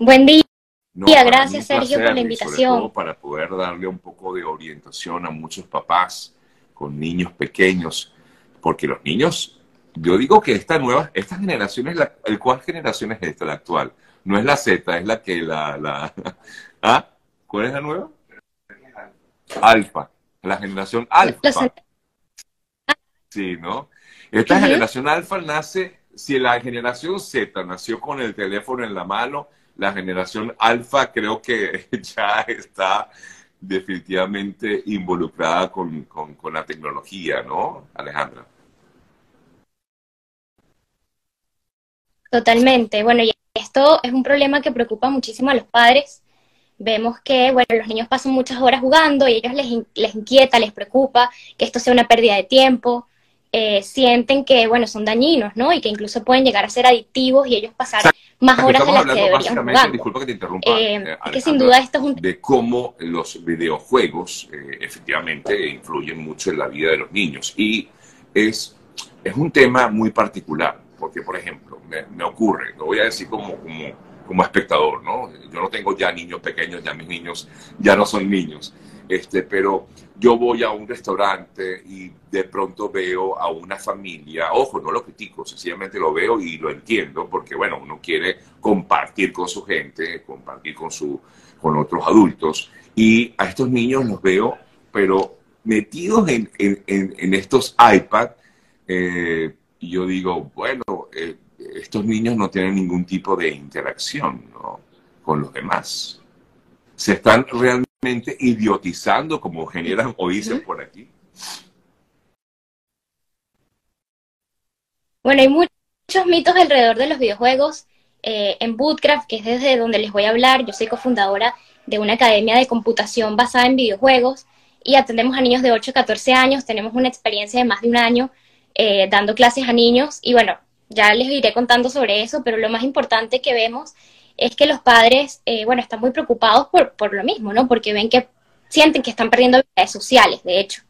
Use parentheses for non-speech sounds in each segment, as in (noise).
Buen día. No, gracias, Sergio, placer, por la invitación. Sobre todo para poder darle un poco de orientación a muchos papás con niños pequeños, porque los niños, yo digo que esta nueva, esta generación es la, el ¿cuál generación es esta, la actual? No es la Z, es la que la, la, (laughs) ¿ah? ¿Cuál es la nueva? Alfa, la generación alfa. Sí, ¿no? Esta generación alfa nace, si la generación Z nació con el teléfono en la mano, la generación alfa creo que (laughs) ya está definitivamente involucrada con, con- la tecnología, ¿no, Alejandra? Totalmente. Bueno, y esto es un problema que preocupa muchísimo a los padres. Vemos que, bueno, los niños pasan muchas horas jugando y a ellos les, les inquieta, les preocupa que esto sea una pérdida de tiempo. Eh, sienten que, bueno, son dañinos, ¿no? Y que incluso pueden llegar a ser adictivos y ellos pasar Exacto. más horas de las que deberían jugando. disculpa que te interrumpa, Eh, eh, es que Alejandra, sin duda esto es un de cómo los videojuegos eh, efectivamente influyen mucho en la vida de los niños. Y es, es un tema muy particular, porque, por ejemplo, me, me ocurre, lo voy a decir como, como, como espectador, ¿no? Yo no tengo ya niños pequeños, ya mis niños ya no son niños, este, pero yo voy a un restaurante y de pronto veo a una familia, ojo, no lo critico, sencillamente lo veo y lo entiendo, porque, bueno, uno quiere compartir con su gente, compartir con, su, con otros adultos, y a estos niños los veo, pero metidos en, en, estos iPad, eh, yo digo, bueno, eh, estos niños no tienen ningún tipo de interacción con los demás. Se están realmente idiotizando, como generan o dicen por aquí. Bueno, hay muchos mitos alrededor de los videojuegos. Eh, en Bootcraft, que es desde donde les voy a hablar, yo soy cofundadora de una academia de computación basada en videojuegos y atendemos a niños de 8 a 14 años. Tenemos una experiencia de más de un año eh, dando clases a niños y bueno, ya les iré contando sobre eso, pero lo más importante que vemos es que los padres, eh, bueno, están muy preocupados por, por lo mismo, ¿no? Porque ven que sienten que están perdiendo habilidades sociales, de hecho.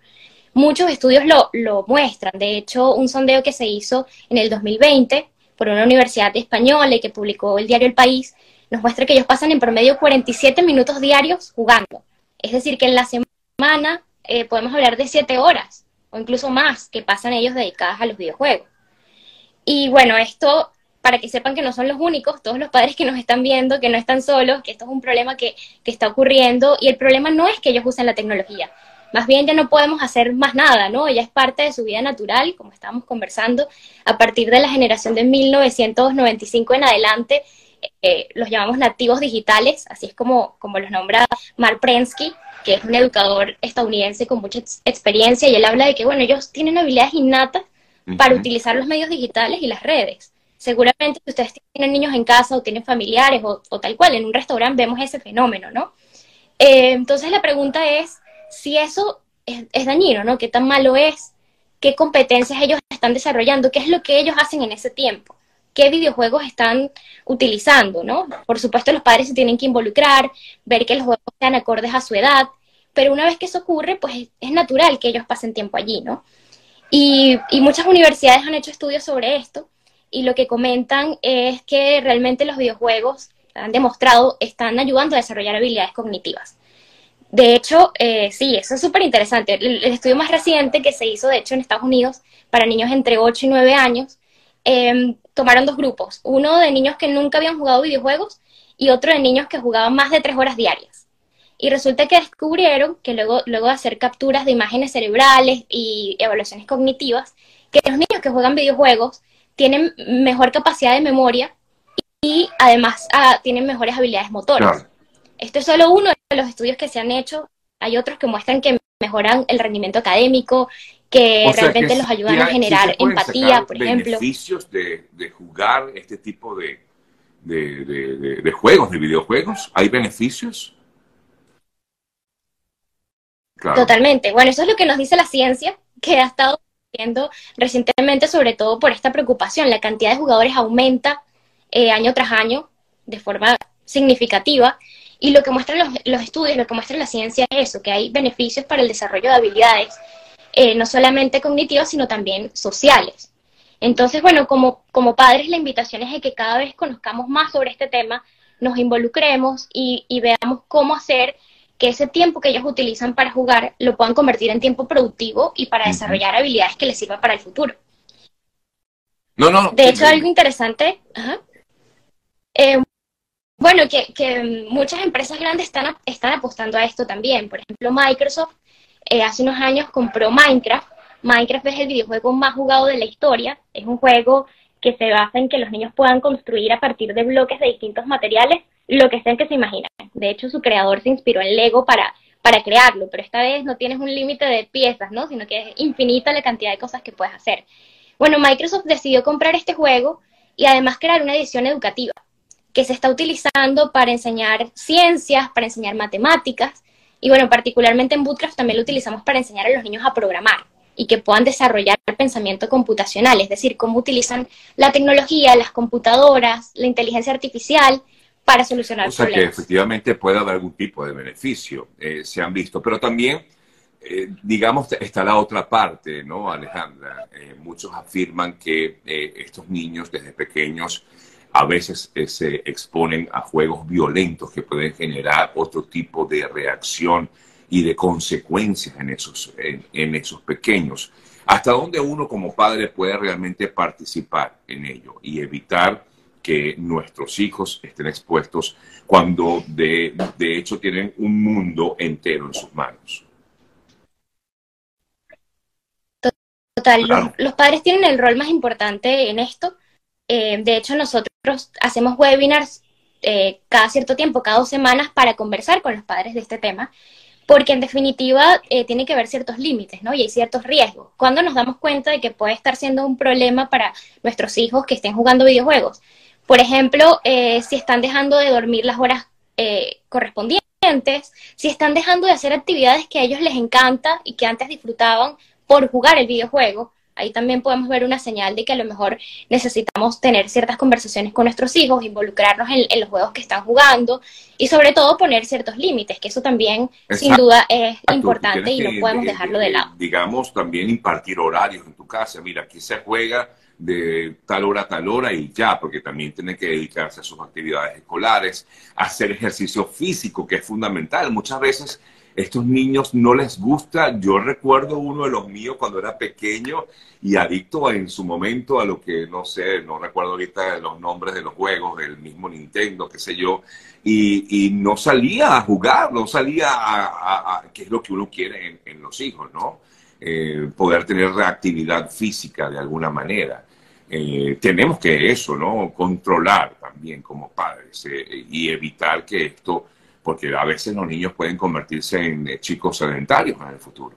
Muchos estudios lo, lo muestran. De hecho, un sondeo que se hizo en el 2020 por una universidad española y que publicó el diario El País nos muestra que ellos pasan en promedio 47 minutos diarios jugando. Es decir, que en la semana eh, podemos hablar de 7 horas o incluso más que pasan ellos dedicadas a los videojuegos. Y bueno, esto para que sepan que no son los únicos, todos los padres que nos están viendo, que no están solos, que esto es un problema que, que está ocurriendo y el problema no es que ellos usen la tecnología, más bien ya no podemos hacer más nada, ¿no? Ya es parte de su vida natural, como estábamos conversando, a partir de la generación de 1995 en adelante, eh, los llamamos nativos digitales, así es como, como los nombra Mark Prensky, que es un educador estadounidense con mucha ex experiencia, y él habla de que, bueno, ellos tienen habilidades innatas para utilizar los medios digitales y las redes. Seguramente si ustedes tienen niños en casa o tienen familiares o, tal cual, en un restaurante vemos ese fenómeno, ¿no? Eh, entonces la pregunta es si eso es, es dañino, ¿no? ¿Qué tan malo es? ¿Qué competencias ellos están desarrollando? ¿Qué es lo que ellos hacen en ese tiempo? ¿Qué videojuegos están utilizando, no? Por supuesto los padres se tienen que involucrar, ver que los juegos sean acordes a su edad, pero una vez que eso ocurre, pues es, natural que ellos pasen tiempo allí, ¿no? Y muchas universidades han hecho estudios sobre esto y lo que comentan es que realmente los videojuegos han demostrado están ayudando a desarrollar habilidades cognitivas. De hecho, eh, sí, eso es súper interesante. El, estudio más reciente que se hizo, de hecho, en Estados Unidos, para niños entre 8 y 9 años, eh, tomaron dos grupos. Uno de niños que nunca habían jugado videojuegos y otro de niños que jugaban más de 3 horas diarias. Y resulta que descubrieron que luego, luego de hacer capturas de imágenes cerebrales y evaluaciones cognitivas, que los niños que juegan videojuegos tienen mejor capacidad de memoria y además ah, tienen mejores habilidades motoras. Claro. Esto es solo uno de los estudios que se han hecho. Hay otros que muestran que mejoran el rendimiento académico, que o realmente que los ayudan a generar empatía, por ejemplo. beneficios de, de, jugar este tipo de, de, de, juegos, de videojuegos? ¿Hay beneficios? Claro. Totalmente. Bueno, eso es lo que nos dice la ciencia, que ha estado recientemente, sobre todo por esta preocupación. La cantidad de jugadores aumenta eh, año tras año de forma significativa. Y lo que muestran los, los, estudios, lo que muestra la ciencia es eso, que hay beneficios para el desarrollo de habilidades, eh, no solamente cognitivas, sino también sociales. Entonces, bueno, como, como padres la invitación es de que cada vez conozcamos más sobre este tema, nos involucremos y, veamos cómo hacer que ese tiempo que ellos utilizan para jugar lo puedan convertir en tiempo productivo y para desarrollar habilidades que les sirvan para el futuro. No, no. De hecho, algo interesante, eh, bueno, que, muchas empresas grandes están, están apostando a esto también. Por ejemplo, Microsoft eh, hace unos años compró Minecraft. Minecraft es el videojuego más jugado de la historia. Es un juego que se basa en que los niños puedan construir a partir de bloques de distintos materiales lo que sean que se imaginen. De hecho, su creador se inspiró en Lego para, para crearlo, pero esta vez no tienes un límite de piezas, ¿no? Sino que es infinita la cantidad de cosas que puedes hacer. Bueno, Microsoft decidió comprar este juego y además crear una edición educativa que se está utilizando para enseñar ciencias, para enseñar matemáticas, y bueno, particularmente en Bootcraft también lo utilizamos para enseñar a los niños a programar y que puedan desarrollar el pensamiento computacional, es decir, cómo utilizan la tecnología, las computadoras, la inteligencia artificial para solucionar o sea, que efectivamente puede haber algún tipo de beneficio, eh, se han visto, pero también, eh, digamos, está la otra parte, ¿no, Alejandra? Eh, muchos afirman que estos niños desde pequeños a veces se exponen a juegos violentos que pueden generar otro tipo de reacción y de consecuencias en esos, en, esos pequeños. ¿Hasta dónde uno como padre puede realmente participar en ello y evitar que nuestros hijos estén expuestos cuando de, de hecho tienen un mundo entero en sus manos? Total, los, padres tienen el rol más importante en esto. Eh, de hecho, nosotros hacemos webinars eh, cada cierto tiempo, cada dos semanas, para conversar con los padres de este tema porque en definitiva eh, tiene que haber ciertos límites, ¿no? Y hay ciertos riesgos. Cuando nos damos cuenta de que puede estar siendo un problema para nuestros hijos que estén jugando videojuegos. Por ejemplo, eh, si están dejando de dormir las horas eh, correspondientes, si están dejando de hacer actividades que a ellos les encanta y que antes disfrutaban por jugar el videojuego, ahí también podemos ver una señal de que a lo mejor necesitamos tener ciertas conversaciones con nuestros hijos, involucrarnos en, los juegos que están jugando y sobre todo poner ciertos límites, que eso también sin duda es importante y no podemos dejarlo de lado. Digamos, también impartir horarios en tu casa. Mira, aquí se juega de tal hora a tal hora y ya, porque también tienen que dedicarse a sus actividades escolares, hacer ejercicio físico, que es fundamental. Muchas veces estos niños no les gusta. Yo recuerdo uno de los míos cuando era pequeño y adicto en su momento a lo que no sé, no recuerdo ahorita los nombres de los juegos, del mismo Nintendo, qué sé yo, y, no salía a jugar, no salía a, a, qué es lo que uno quiere en, los hijos, ¿no? Eh, poder tener reactividad física de alguna manera. Eh, tenemos que eso, ¿no? Controlar también como padres eh, y evitar que esto porque a veces los niños pueden convertirse en eh, chicos sedentarios en el futuro.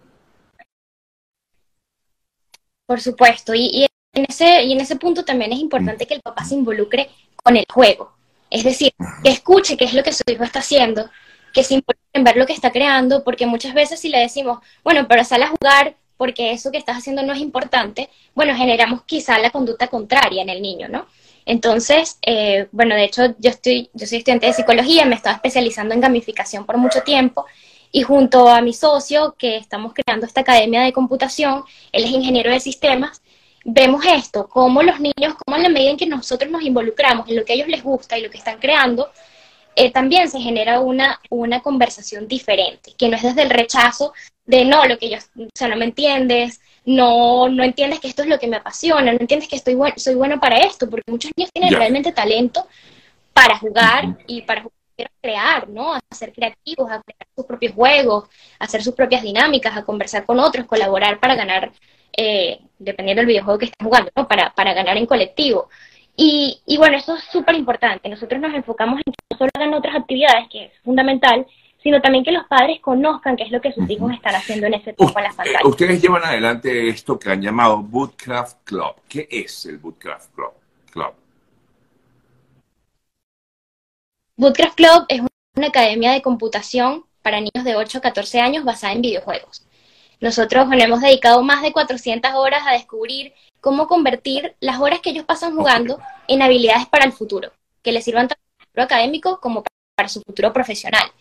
Por supuesto, y, en ese, y en ese punto también es importante que el papá se involucre con el juego. Es decir, que escuche qué es lo que su hijo está haciendo, que se involucre en ver lo que está creando, porque muchas veces si le decimos, bueno, pero sal a jugar porque eso que estás haciendo no es importante, bueno, generamos quizá la conducta contraria en el niño, ¿no? Entonces, eh, bueno, de hecho yo, estoy, yo soy estudiante de psicología, me estaba especializando en gamificación por mucho tiempo y junto a mi socio, que estamos creando esta academia de computación, él es ingeniero de sistemas, vemos esto, cómo los niños, cómo en la medida en que nosotros nos involucramos en lo que a ellos les gusta y lo que están creando, eh, también se genera una, una conversación diferente, que no es desde el rechazo de no, lo que yo, o sea, no me entiendes, no, no entiendes que esto es lo que me apasiona, no entiendes que estoy soy bueno para esto, porque muchos niños tienen realmente talento para jugar y para crear, ¿no? A ser creativos, a crear sus propios juegos, a hacer sus propias dinámicas, a conversar con otros, colaborar para ganar, eh, dependiendo del videojuego que estén jugando, ¿no? Para, para ganar en colectivo. Y, y bueno, eso es súper importante. Nosotros nos enfocamos en que no solo hagan otras actividades, que es fundamental, sino también que los padres conozcan qué es lo que sus hijos están haciendo en ese tiempo en las pantallas. Ustedes llevan adelante esto que han llamado Bootcraft Club. ¿Qué es el Bootcraft Club? Bootcraft Club es una academia de computación para niños de 8 a 14 años basada en videojuegos. Nosotros nos hemos dedicado más de 400 horas a descubrir cómo convertir las horas que ellos pasan jugando en habilidades para el futuro, que les sirvan tanto para el futuro académico como para su futuro profesional.